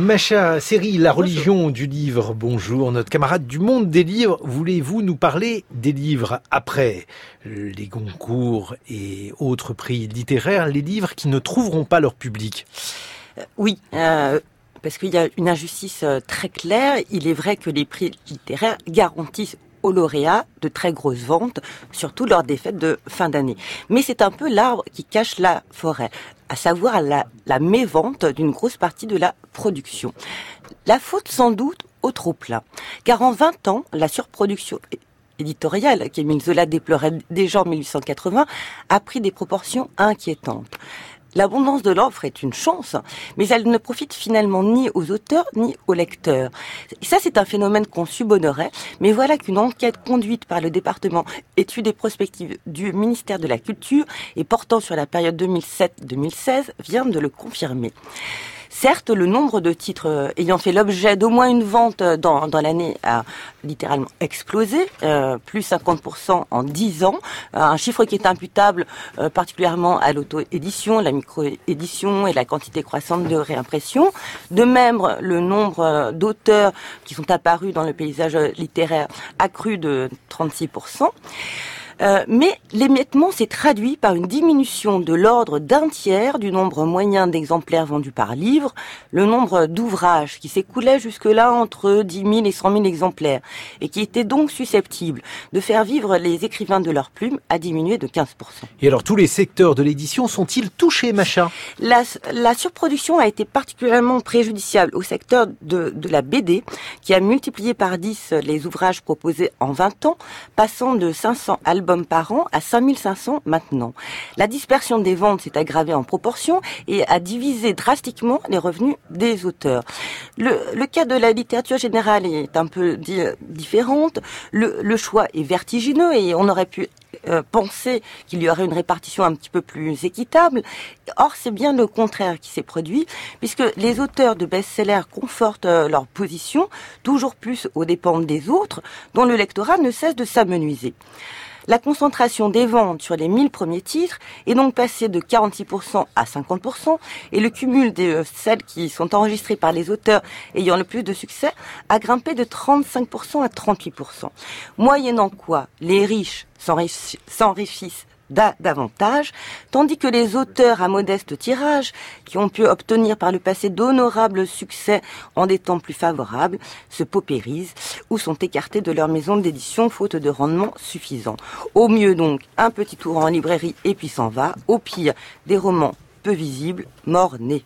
Macha série La religion du livre. Bonjour, notre camarade du monde des livres. Voulez-vous nous parler des livres après les concours et autres prix littéraires, les livres qui ne trouveront pas leur public? Euh, Oui. Euh, parce qu'il y a une injustice euh, très claire. Il est vrai que les prix littéraires garantissent aux lauréats de très grosses ventes, surtout lors des fêtes de fin d'année. Mais c'est un peu l'arbre qui cache la forêt, à savoir la, la mévente d'une grosse partie de la production. La faute sans doute au trop plein, car en 20 ans, la surproduction éditoriale qu'Émile Zola déplorait déjà en 1880 a pris des proportions inquiétantes. L'abondance de l'offre est une chance, mais elle ne profite finalement ni aux auteurs ni aux lecteurs. Ça, c'est un phénomène qu'on subonnerait, mais voilà qu'une enquête conduite par le département études et prospectives du ministère de la Culture et portant sur la période 2007-2016 vient de le confirmer. Certes, le nombre de titres euh, ayant fait l'objet d'au moins une vente euh, dans, dans l'année a littéralement explosé, euh, plus 50% en 10 ans, un chiffre qui est imputable particulièrement à l'auto-édition, la micro-édition et la quantité croissante de réimpression. De même, le nombre d'auteurs qui sont apparus dans le paysage littéraire a cru de 36%. Euh, mais l'émiettement s'est traduit par une diminution de l'ordre d'un tiers du nombre moyen d'exemplaires vendus par livre, le nombre d'ouvrages qui s'écoulait jusque-là entre 10 000 et 100 000 exemplaires, et qui était donc susceptible de faire vivre les écrivains de leur plume, a diminué de 15%. Et alors tous les secteurs de l'édition sont-ils touchés, Macha? La, la, surproduction a été particulièrement préjudiciable au secteur de, de la BD, qui a multiplié par 10 les ouvrages proposés en 20 ans, passant de 500 albums par an à 5500 maintenant. La dispersion des ventes s'est aggravée en proportion et a divisé drastiquement les revenus des auteurs. Le, cas de la littérature générale est un peu différente. Le, le choix est vertigineux et on aurait pu euh, penser qu'il y aurait une répartition un petit peu plus équitable. Or, c'est bien le contraire qui s'est produit, puisque les auteurs de best-sellers confortent euh, leur position toujours plus aux dépens des autres, dont le lectorat ne cesse de s'amenuiser. La concentration des ventes sur les 1000 premiers titres est donc passée de 46% à 50% et le cumul de celles qui sont enregistrées par les auteurs ayant le plus de succès a grimpé de 35% à 38%. Moyennant quoi, les riches s'enrichissent davantage, tandis que les auteurs à modeste tirage, qui ont pu obtenir par le passé d'honorables succès en des temps plus favorables, se paupérisent ou sont écartés de leur maison d'édition faute de rendement suffisant. Au mieux donc, un petit tour en librairie et puis s'en va, au pire, des romans peu visibles, morts-nés.